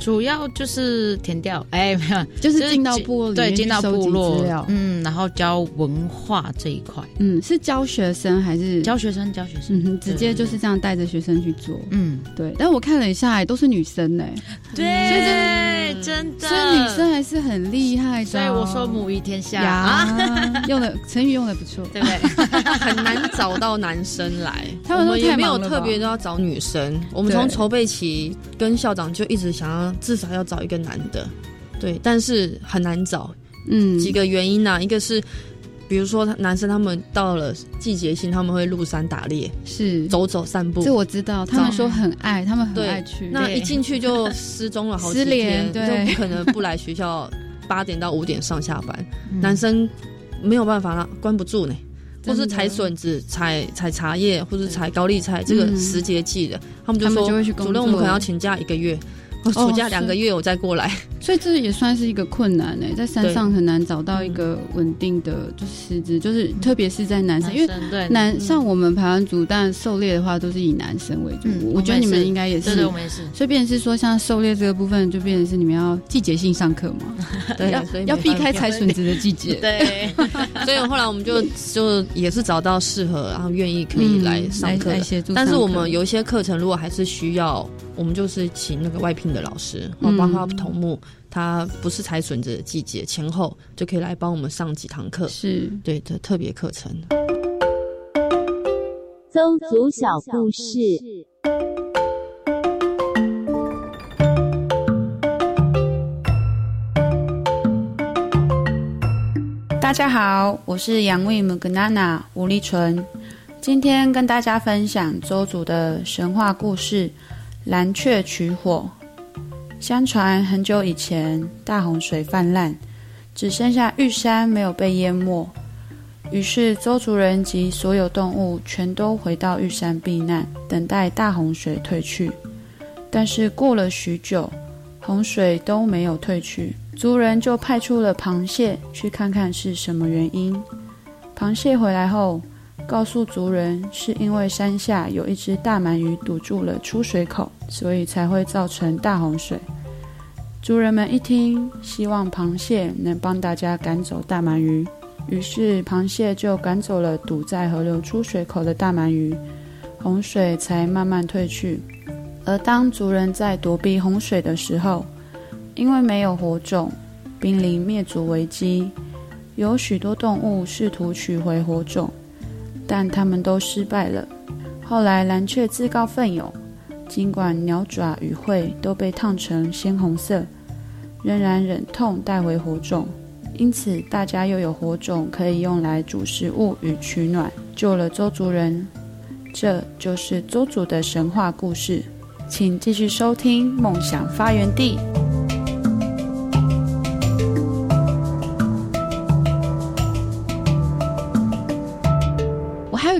主要就是填掉，哎，没有，就是进到部落里面，对，进到部落，嗯，然后教文化这一块，嗯，是教学生还是教学生？教学生，嗯，直接就是这样带着学生去做，嗯，对。但我看了一下，都是女生呢，对，真的，所以女生还是很厉害的。所以我说母仪天下啊，用的成语用的不错，对不对？很难找到男生来，他们也没有特别都要找女生。我们从筹备期跟校长就一直想要。至少要找一个男的，对，但是很难找，嗯，几个原因呢、啊？一个是，比如说男生他们到了季节性，他们会入山打猎，是。走走散步，这我知道，他们说很爱，他们很爱去，那一进去就 失踪了好几天，对，就不可能不来学校，八点到五点上下班，嗯、男生没有办法了，关不住呢，或是采笋子、采采茶叶，或是采高丽菜，这个时节季的，他们就说，主任我们可能要请假一个月。我暑假两个月，我再过来，所以这也算是一个困难呢。在山上很难找到一个稳定的就是师资，就是特别是在男生，因为男像我们排湾族，但狩猎的话都是以男生为主。我觉得你们应该也是，我们也是。所以变成是说，像狩猎这个部分，就变成是你们要季节性上课嘛？对，要要避开采笋子的季节。对，所以后来我们就就也是找到适合，然后愿意可以来上课。但是我们有一些课程，如果还是需要。我们就是请那个外聘的老师，然后帮他头目，他不是采笋子的季节前后就可以来帮我们上几堂课，是。对的特别课程。邹族小故事，大家好，我是杨威姆格娜娜吴立纯，今天跟大家分享周族的神话故事。蓝雀取火。相传很久以前，大洪水泛滥，只剩下玉山没有被淹没。于是邹族人及所有动物全都回到玉山避难，等待大洪水退去。但是过了许久，洪水都没有退去，族人就派出了螃蟹去看看是什么原因。螃蟹回来后，告诉族人，是因为山下有一只大鳗鱼堵住了出水口，所以才会造成大洪水。族人们一听，希望螃蟹能帮大家赶走大鳗鱼，于是螃蟹就赶走了堵在河流出水口的大鳗鱼，洪水才慢慢退去。而当族人在躲避洪水的时候，因为没有火种，濒临灭族危机，有许多动物试图取回火种，但他们都失败了。后来蓝雀自告奋勇，尽管鸟爪与喙都被烫成鲜红色，仍然忍痛带回火种。因此，大家又有火种可以用来煮食物与取暖，救了周族人。这就是周族的神话故事。请继续收听《梦想发源地》。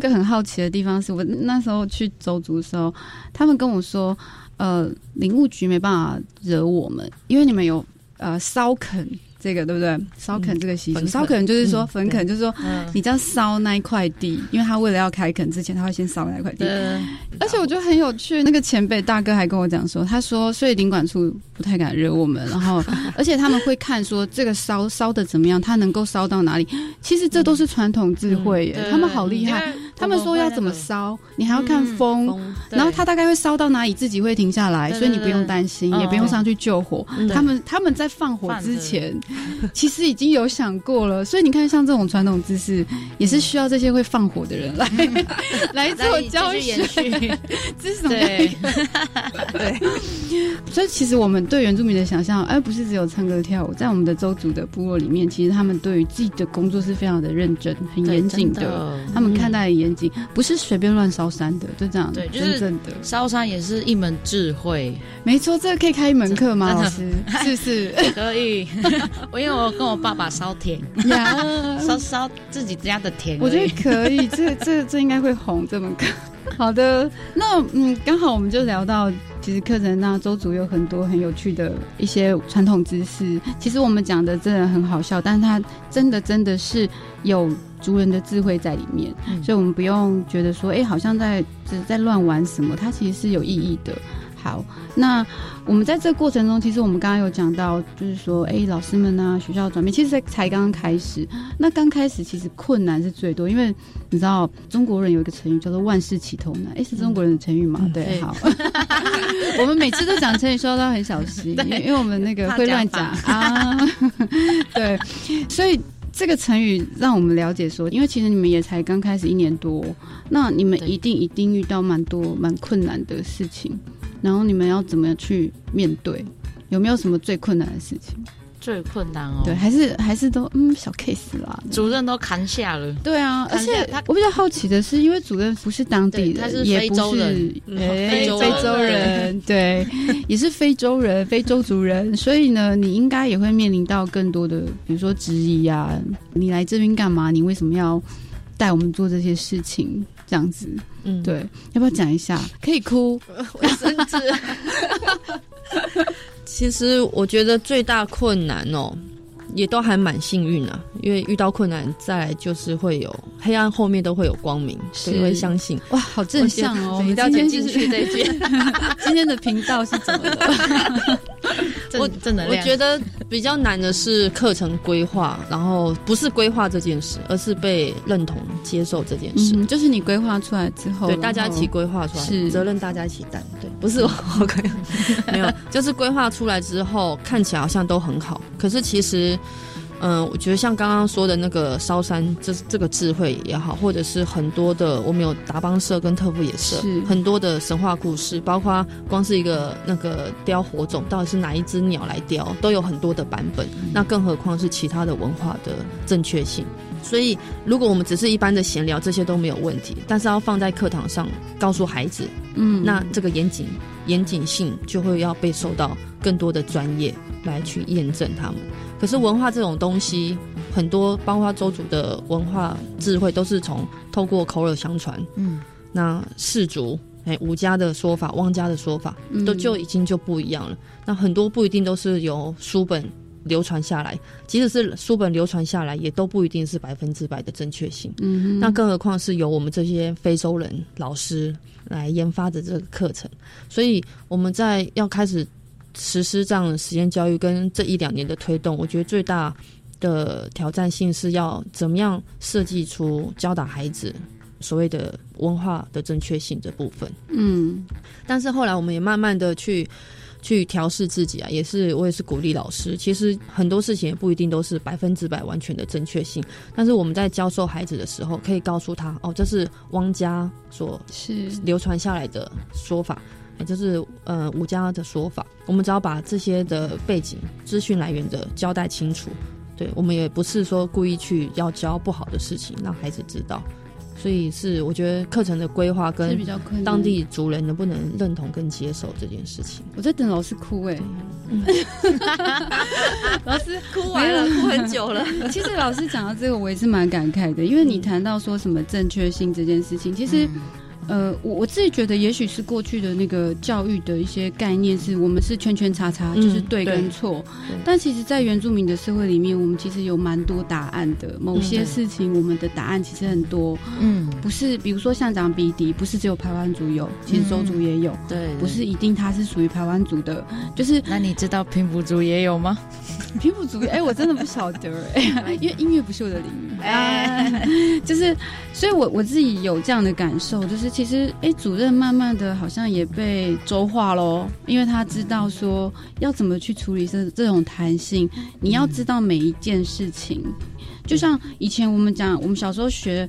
个很好奇的地方是，我那时候去邹族的时候，他们跟我说，呃，林务局没办法惹我们，因为你们有呃烧垦。这个对不对？烧垦这个习俗，烧、嗯、垦就是说焚垦，就是说你要烧那一块地，嗯、因为他为了要开垦之前，他会先烧那一块地。而且我觉得很有趣，那个前辈大哥还跟我讲说，他说，所以领管处不太敢惹我们，然后 而且他们会看说这个烧烧的怎么样，他能够烧到哪里。其实这都是传统智慧耶，嗯、他们好厉害。他们说要怎么烧，你还要看风，嗯、然后他大概会烧到哪里，自己会停下来，所以你不用担心，也不用上去救火。他们他们在放火之前，其实已经有想过了。所以你看，像这种传统知识，也是需要这些会放火的人来 来做教学。这是什么？对，对。所以其实我们对原住民的想象，而不是只有唱歌跳舞。在我们的邹族的部落里面，其实他们对于自己的工作是非常的认真、很严谨的。他们看待严谨。不是随便乱烧山的，就这样。对，就是真的烧山也是一门智慧。没错，这个可以开一门课吗？老师，是不是？可以。我因为我跟我爸爸烧田呀，烧烧自己家的田。我觉得可以，这 这这应该会红这门课。好的，那嗯，刚好我们就聊到，其实课程那周族有很多很有趣的一些传统知识。其实我们讲的真的很好笑，但是它真的真的是有。族人的智慧在里面，嗯、所以我们不用觉得说，哎、欸，好像在只是在乱玩什么，它其实是有意义的。好，那我们在这个过程中，其实我们刚刚有讲到，就是说，哎、欸，老师们啊，学校转变，其实才刚刚开始。那刚开始其实困难是最多，因为你知道中国人有一个成语叫做万事起头难，哎、欸，是中国人的成语嘛？嗯、对，好，我们每次都讲成语，说到很小心，因因为我们那个会乱讲啊，对，所以。这个成语让我们了解说，因为其实你们也才刚开始一年多，那你们一定一定遇到蛮多蛮困难的事情，然后你们要怎么样去面对？有没有什么最困难的事情？最困难哦，对，还是还是都嗯小 case 啦，主任都扛下了。对啊，而且我比较好奇的是，因为主任不是当地人，他是非洲人，非洲非洲人，对，也是非洲人，非洲族人，所以呢，你应该也会面临到更多的，比如说质疑啊，你来这边干嘛？你为什么要带我们做这些事情？这样子，嗯，对，要不要讲一下？可以哭，我甚至。其实我觉得最大困难哦，也都还蛮幸运啊，因为遇到困难，再来就是会有黑暗后面都会有光明，谁会相信？哇，好正向哦！我们今天进去这一句，今天的频道是怎么的？我真的，我觉得比较难的是课程规划，然后不是规划这件事，而是被认同接受这件事。嗯、就是你规划出来之后，对大家一起规划出来，是责任大家一起担。对，不是我 没有，就是规划出来之后，看起来好像都很好，可是其实。嗯，我觉得像刚刚说的那个烧山，这这个智慧也好，或者是很多的，我们有达邦社跟特富野社，很多的神话故事，包括光是一个那个雕火种，到底是哪一只鸟来雕，都有很多的版本。嗯、那更何况是其他的文化的正确性。所以，如果我们只是一般的闲聊，这些都没有问题。但是要放在课堂上告诉孩子，嗯，那这个严谨严谨性就会要被受到更多的专业来去验证他们。可是文化这种东西，很多包括周族的文化智慧，都是从透过口耳相传。嗯，那氏族哎，吴家的说法，汪家的说法，都就已经就不一样了。那很多不一定都是由书本流传下来，即使是书本流传下来，也都不一定是百分之百的正确性。嗯，那更何况是由我们这些非洲人老师来研发的这个课程，所以我们在要开始。实施这样的实验教育跟这一两年的推动，我觉得最大的挑战性是要怎么样设计出教导孩子所谓的文化的正确性这部分。嗯，但是后来我们也慢慢的去去调试自己啊，也是我也是鼓励老师，其实很多事情也不一定都是百分之百完全的正确性。但是我们在教授孩子的时候，可以告诉他哦，这是汪家所是流传下来的说法。也就是呃，吴家的说法，我们只要把这些的背景资讯来源的交代清楚，对，我们也不是说故意去要教不好的事情，让孩子知道。所以是我觉得课程的规划跟当地族人能不能认同跟接受这件事情。我在等老师哭哎、欸，嗯、老师哭完了，哭很久了。其实老师讲到这个，我也是蛮感慨的，因为你谈到说什么正确性这件事情，其实。嗯呃，我我自己觉得，也许是过去的那个教育的一些概念，是我们是圈圈叉叉，嗯、就是对跟错。但其实，在原住民的社会里面，我们其实有蛮多答案的。某些事情，我们的答案其实很多。嗯，不是，比如说像长鼻笛，不是只有台湾族有，其实周族也有。对、嗯，不是一定它是属于台湾族的。就是，那你知道平埔族也有吗？平埔族，哎、欸，我真的不晓得，哎，因为音乐不是我的领域。哎，就是，所以我我自己有这样的感受，就是。其实，哎、主任慢慢的好像也被周化喽，因为他知道说要怎么去处理这这种弹性。你要知道每一件事情，就像以前我们讲，我们小时候学。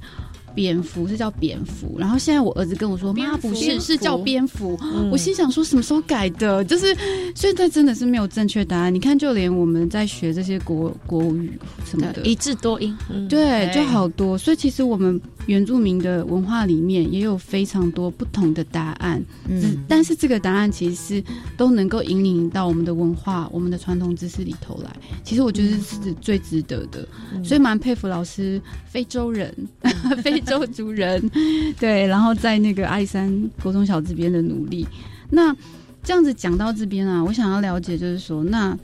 蝙蝠是叫蝙蝠，然后现在我儿子跟我说，妈不是，是叫蝙蝠。嗯、我心想说，什么时候改的？就是现在真的是没有正确答案。你看，就连我们在学这些国国语什么的，一字多音，嗯、对，就好多。所以其实我们原住民的文化里面也有非常多不同的答案。嗯，但是这个答案其实是都能够引领到我们的文化、我们的传统知识里头来。其实我觉得是最值得的，嗯、所以蛮佩服老师，非洲人，非。周族人，对，然后在那个阿里山国中小这边的努力，那这样子讲到这边啊，我想要了解，就是说，那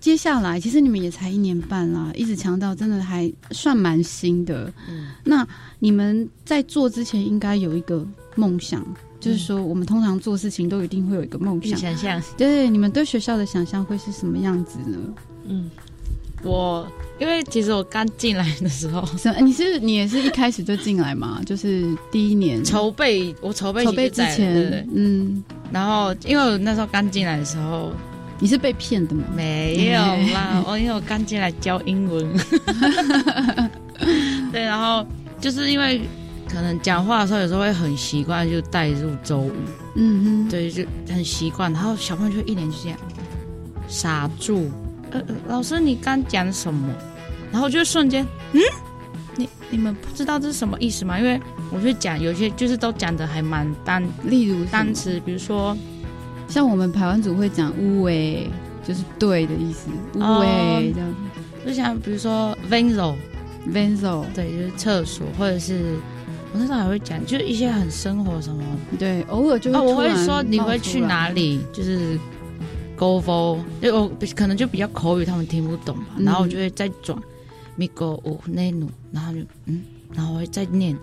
接下来其实你们也才一年半啦，一直强调，真的还算蛮新的。嗯，那你们在做之前应该有一个梦想，就是说，我们通常做事情都一定会有一个梦想，想象。对，你们对学校的想象会是什么样子呢？嗯。我因为其实我刚进来的时候，你是你也是一开始就进来吗？就是第一年。筹备，我筹备筹备之前，对对嗯，然后因为我那时候刚进来的时候，你是被骗的吗？没有啦，我因为我刚进来教英文，对，然后就是因为可能讲话的时候有时候会很习惯就带入周语，嗯哼，对，就很习惯，然后小朋友就一脸就这样傻住。呃，老师，你刚讲什么？然后就瞬间，嗯，你你们不知道这是什么意思吗？因为我就讲有些就是都讲的还蛮单，例如单词，比如说像我们排湾组会讲乌诶，就是对的意思，乌诶这样。就像比如说 Venzo，Venzo，对，就是厕所，或者是我那时候还会讲，就是一些很生活什么，对，偶尔就会、哦、我会说你会去哪里，就是。For，就我可能就比较口语，他们听不懂吧。嗯、然后我就会再转，mi go u nenu，然后就嗯，然后我会再念，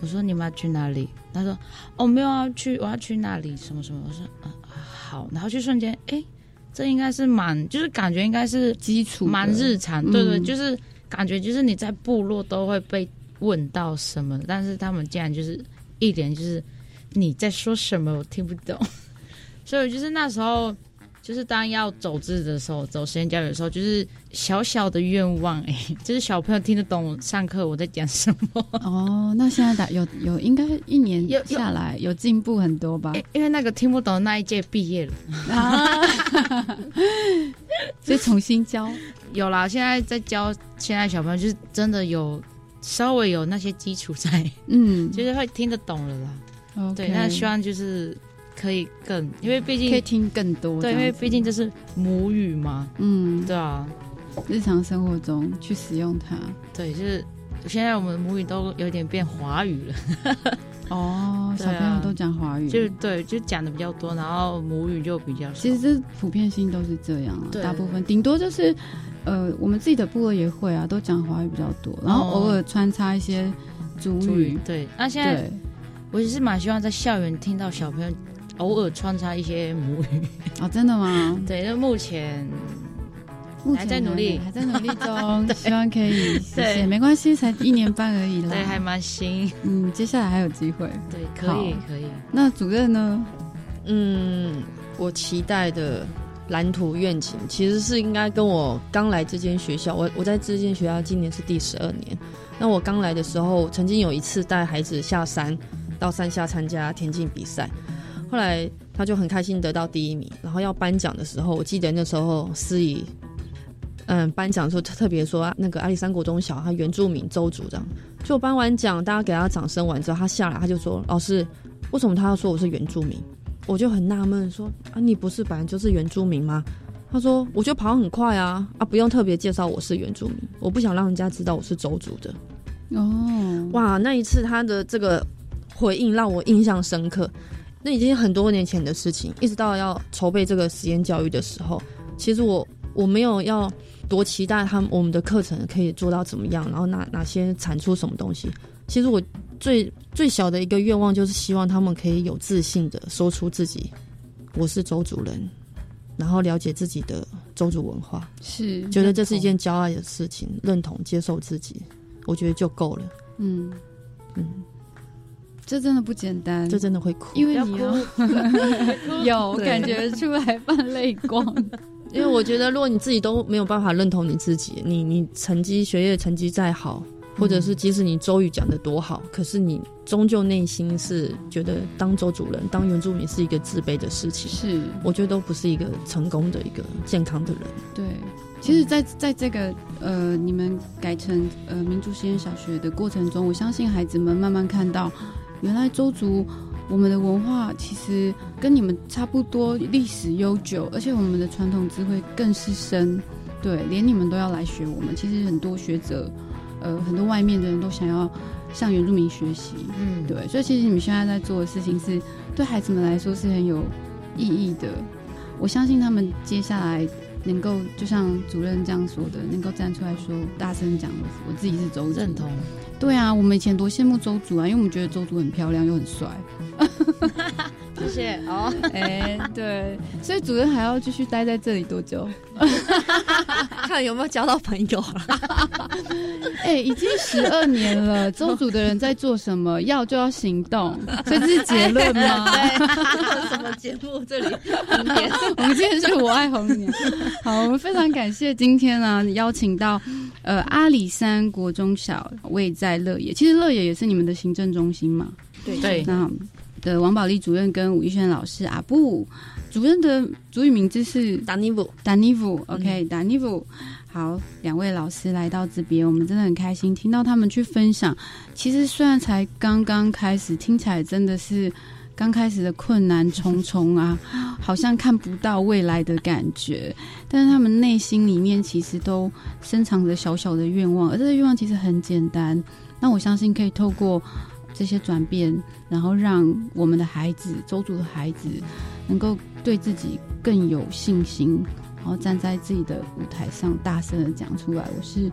我说你们要去哪里？他说哦，没有要去，我要去那里什么什么。我说嗯好，然后就瞬间哎，这应该是蛮，就是感觉应该是基础，蛮日常，对对，就是感觉就是你在部落都会被问到什么，但是他们竟然就是一脸就是你在说什么，我听不懂，所以就是那时候。就是当要走字的时候，走实验教育的时候，就是小小的愿望 哎、欸，就是小朋友听得懂上课我在讲什么。哦，那现在打有有应该一年下来有进步很多吧？因为那个听不懂的那一届毕业了 啊，所以重新教有啦。现在在教现在小朋友，就是真的有稍微有那些基础在，嗯，就是会听得懂了啦。对，那希望就是。可以更，因为毕竟可以听更多。对，因为毕竟这是母语嘛。嗯，对啊，日常生活中去使用它。对，就是现在我们母语都有点变华语了。哦，小朋友都讲华语，就是对，就讲的比较多，然后母语就比较少。其实这普遍性都是这样啊，大部分顶多就是呃，我们自己的部落也会啊，都讲华语比较多，然后偶尔穿插一些主语。对，那现在我也是蛮希望在校园听到小朋友。偶尔穿插一些母语啊、哦，真的吗？对，那目前目前还在努力，还在努力中，希望可以谢谢。没关系，才一年半而已啦，对，还蛮新。嗯，接下来还有机会，对，可以，可以。那主任呢？嗯，我期待的蓝图愿景，其实是应该跟我刚来这间学校，我我在这间学校今年是第十二年。那我刚来的时候，曾经有一次带孩子下山，到山下参加田径比赛，后来他就很开心得到第一名。然后要颁奖的时候，我记得那时候司仪，嗯，颁奖的时候特别说那个阿里山国中小他原住民周组长，就颁完奖，大家给他掌声完之后，他下来他就说：“老师，为什么他要说我是原住民？”我就很纳闷，说啊，你不是本来就是原住民吗？他说，我就跑很快啊，啊，不用特别介绍我是原住民，我不想让人家知道我是周族的。哦，哇，那一次他的这个回应让我印象深刻。那已经很多年前的事情，一直到要筹备这个实验教育的时候，其实我我没有要多期待他们我们的课程可以做到怎么样，然后哪哪些产出什么东西。其实我最最小的一个愿望就是希望他们可以有自信的说出自己，我是周主人，然后了解自己的周族文化，是觉得这是一件骄傲的事情，认同接受自己，我觉得就够了。嗯。嗯，这真的不简单，这真的会哭，因为你要 有感觉出来泛泪光。因为我觉得，如果你自己都没有办法认同你自己，你你成绩学业成绩再好。或者是，即使你周语讲的多好，可是你终究内心是觉得当周主人、当原住民是一个自卑的事情。是，我觉得都不是一个成功的一个健康的人。对，其实在，在在这个呃，你们改成呃民族实验小学的过程中，我相信孩子们慢慢看到，原来周族我们的文化其实跟你们差不多，历史悠久，而且我们的传统智慧更是深。对，连你们都要来学我们。其实很多学者。呃，很多外面的人都想要向原住民学习，嗯，对，所以其实你们现在在做的事情是对孩子们来说是很有意义的。我相信他们接下来能够就像主任这样说的，能够站出来说，大声讲，我自己是周族，认同。对啊，我们以前多羡慕周族啊，因为我们觉得周族很漂亮又很帅。谢谢哦，哎，对，所以主任还要继续待在这里多久？看有没有交到朋友了。哎，已经十二年了，周主的人在做什么？要就要行动，所 以这是结论吗？对，什么节目？这里红年，我们今天是我爱红年。好，我们非常感谢今天呢邀请到呃阿里山国中小位在乐野，其实乐野也是你们的行政中心嘛？对对，那。的王宝莉主任跟吴玉轩老师阿布主任的主语名字是达尼布，达尼布，OK，达尼布。好，两位老师来到这边，我们真的很开心听到他们去分享。其实虽然才刚刚开始，听起来真的是刚开始的困难重重啊，好像看不到未来的感觉。但是他们内心里面其实都深藏着小小的愿望，而这个愿望其实很简单。那我相信可以透过。这些转变，然后让我们的孩子，周族的孩子，能够对自己更有信心，然后站在自己的舞台上，大声的讲出来：“我是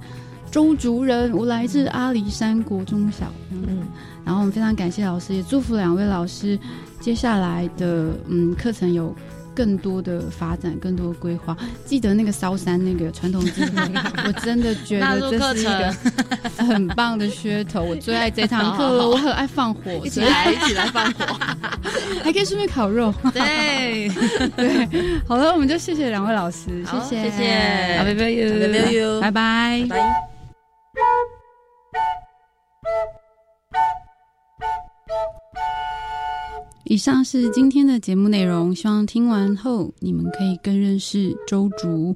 周族人，我来自阿里山国中小。”嗯，然后我们非常感谢老师，也祝福两位老师接下来的嗯课程有。更多的发展，更多的规划。记得那个烧山那个传统智慧，我真的觉得这是一个很棒的噱头。我最爱这堂课 了，我很爱放火，一起来，一起来放火，还可以顺便烤肉。对。对，好了，我们就谢谢两位老师，谢谢，谢谢，拜拜，拜。拜，拜。以上是今天的节目内容，希望听完后你们可以更认识周竹，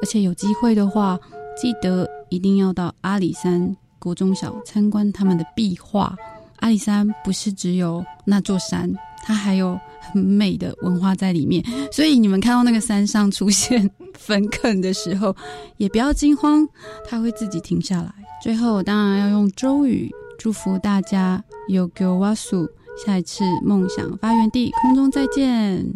而且有机会的话，记得一定要到阿里山国中小参观他们的壁画。阿里山不是只有那座山，它还有很美的文化在里面，所以你们看到那个山上出现坟坑的时候，也不要惊慌，它会自己停下来。最后，我当然要用周语祝福大家，有给我数。下一次梦想发源地空中再见。